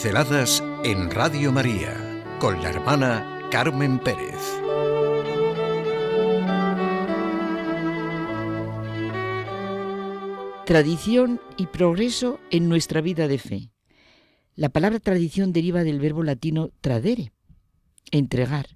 Pinceladas en Radio María con la hermana Carmen Pérez. Tradición y progreso en nuestra vida de fe. La palabra tradición deriva del verbo latino tradere, entregar.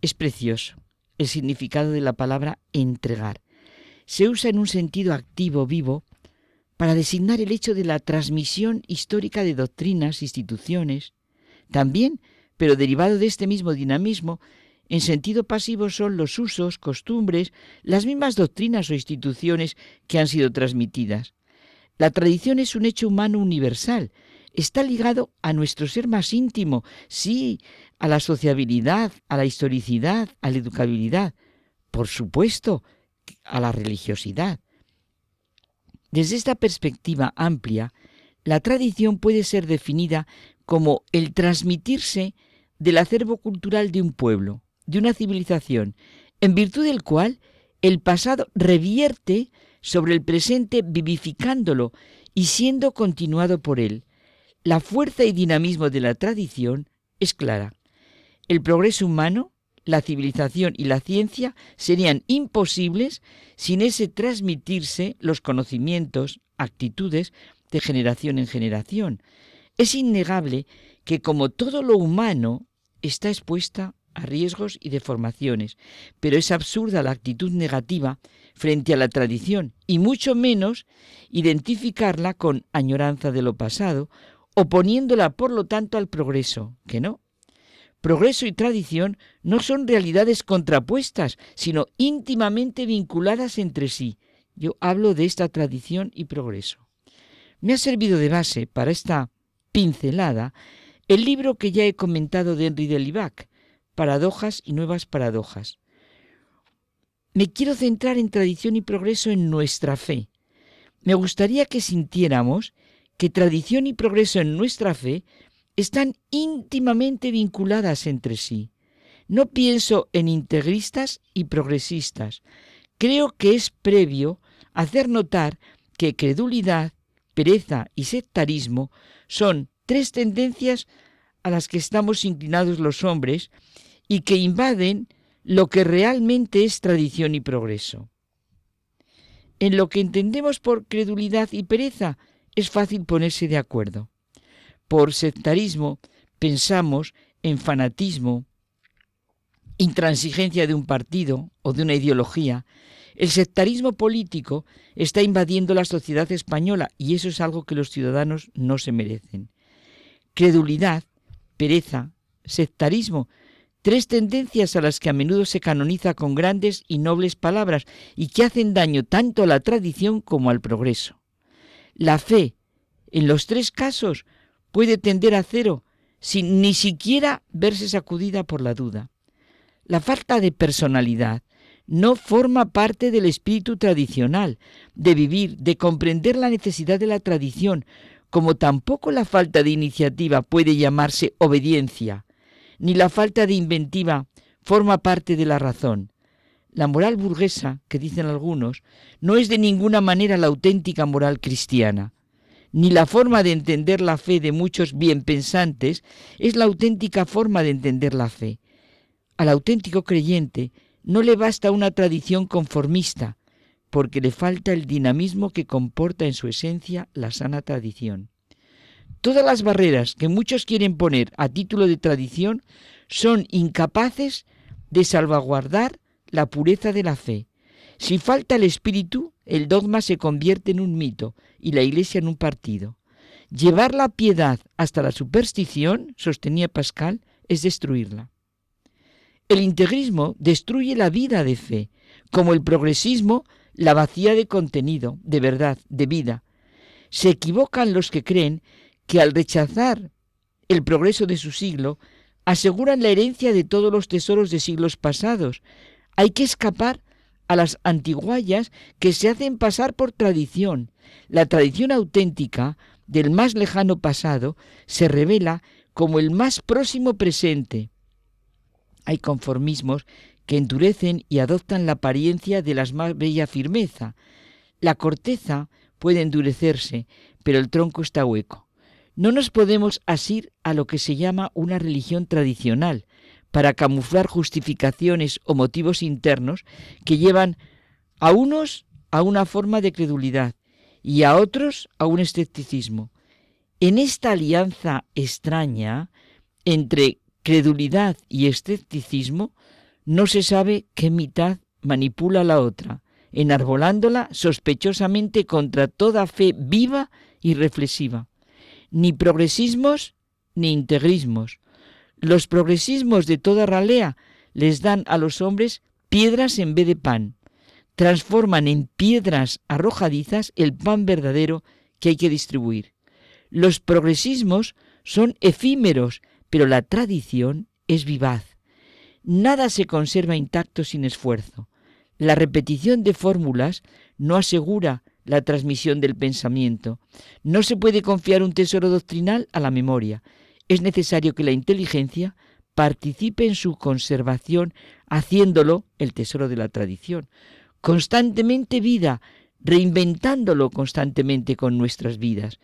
Es precioso el significado de la palabra entregar. Se usa en un sentido activo, vivo, para designar el hecho de la transmisión histórica de doctrinas, instituciones. También, pero derivado de este mismo dinamismo, en sentido pasivo son los usos, costumbres, las mismas doctrinas o instituciones que han sido transmitidas. La tradición es un hecho humano universal, está ligado a nuestro ser más íntimo, sí, a la sociabilidad, a la historicidad, a la educabilidad, por supuesto, a la religiosidad. Desde esta perspectiva amplia, la tradición puede ser definida como el transmitirse del acervo cultural de un pueblo, de una civilización, en virtud del cual el pasado revierte sobre el presente vivificándolo y siendo continuado por él. La fuerza y dinamismo de la tradición es clara. El progreso humano la civilización y la ciencia serían imposibles sin ese transmitirse los conocimientos, actitudes de generación en generación. Es innegable que como todo lo humano está expuesta a riesgos y deformaciones, pero es absurda la actitud negativa frente a la tradición y mucho menos identificarla con añoranza de lo pasado, oponiéndola por lo tanto al progreso, que no, Progreso y tradición no son realidades contrapuestas, sino íntimamente vinculadas entre sí. Yo hablo de esta tradición y progreso. Me ha servido de base para esta pincelada el libro que ya he comentado de Henry de Libac, Paradojas y Nuevas Paradojas. Me quiero centrar en tradición y progreso en nuestra fe. Me gustaría que sintiéramos que tradición y progreso en nuestra fe están íntimamente vinculadas entre sí. No pienso en integristas y progresistas. Creo que es previo hacer notar que credulidad, pereza y sectarismo son tres tendencias a las que estamos inclinados los hombres y que invaden lo que realmente es tradición y progreso. En lo que entendemos por credulidad y pereza es fácil ponerse de acuerdo. Por sectarismo pensamos en fanatismo, intransigencia de un partido o de una ideología. El sectarismo político está invadiendo la sociedad española y eso es algo que los ciudadanos no se merecen. Credulidad, pereza, sectarismo, tres tendencias a las que a menudo se canoniza con grandes y nobles palabras y que hacen daño tanto a la tradición como al progreso. La fe, en los tres casos, puede tender a cero sin ni siquiera verse sacudida por la duda. La falta de personalidad no forma parte del espíritu tradicional, de vivir, de comprender la necesidad de la tradición, como tampoco la falta de iniciativa puede llamarse obediencia, ni la falta de inventiva forma parte de la razón. La moral burguesa, que dicen algunos, no es de ninguna manera la auténtica moral cristiana ni la forma de entender la fe de muchos bien pensantes es la auténtica forma de entender la fe. Al auténtico creyente no le basta una tradición conformista, porque le falta el dinamismo que comporta en su esencia la sana tradición. Todas las barreras que muchos quieren poner a título de tradición son incapaces de salvaguardar la pureza de la fe. Si falta el espíritu, el dogma se convierte en un mito y la Iglesia en un partido. Llevar la piedad hasta la superstición, sostenía Pascal, es destruirla. El integrismo destruye la vida de fe, como el progresismo la vacía de contenido, de verdad, de vida. Se equivocan los que creen que al rechazar el progreso de su siglo, aseguran la herencia de todos los tesoros de siglos pasados. Hay que escapar a las antiguallas que se hacen pasar por tradición. La tradición auténtica del más lejano pasado se revela como el más próximo presente. Hay conformismos que endurecen y adoptan la apariencia de la más bella firmeza. La corteza puede endurecerse, pero el tronco está hueco. No nos podemos asir a lo que se llama una religión tradicional para camuflar justificaciones o motivos internos que llevan a unos a una forma de credulidad y a otros a un escepticismo. En esta alianza extraña entre credulidad y escepticismo, no se sabe qué mitad manipula la otra, enarbolándola sospechosamente contra toda fe viva y reflexiva. Ni progresismos ni integrismos. Los progresismos de toda ralea les dan a los hombres piedras en vez de pan. Transforman en piedras arrojadizas el pan verdadero que hay que distribuir. Los progresismos son efímeros, pero la tradición es vivaz. Nada se conserva intacto sin esfuerzo. La repetición de fórmulas no asegura la transmisión del pensamiento. No se puede confiar un tesoro doctrinal a la memoria. Es necesario que la inteligencia participe en su conservación, haciéndolo el tesoro de la tradición. Constantemente vida, reinventándolo constantemente con nuestras vidas.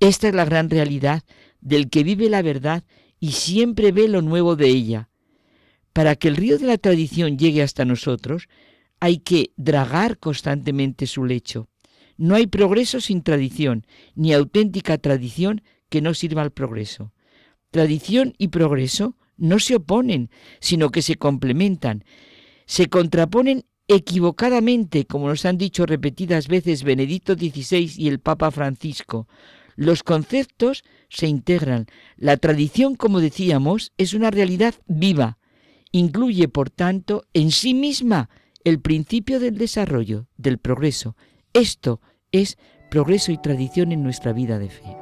Esta es la gran realidad del que vive la verdad y siempre ve lo nuevo de ella. Para que el río de la tradición llegue hasta nosotros, hay que dragar constantemente su lecho. No hay progreso sin tradición, ni auténtica tradición que no sirva al progreso. Tradición y progreso no se oponen, sino que se complementan. Se contraponen equivocadamente, como nos han dicho repetidas veces Benedicto XVI y el Papa Francisco. Los conceptos se integran. La tradición, como decíamos, es una realidad viva. Incluye, por tanto, en sí misma el principio del desarrollo, del progreso. Esto es progreso y tradición en nuestra vida de fe.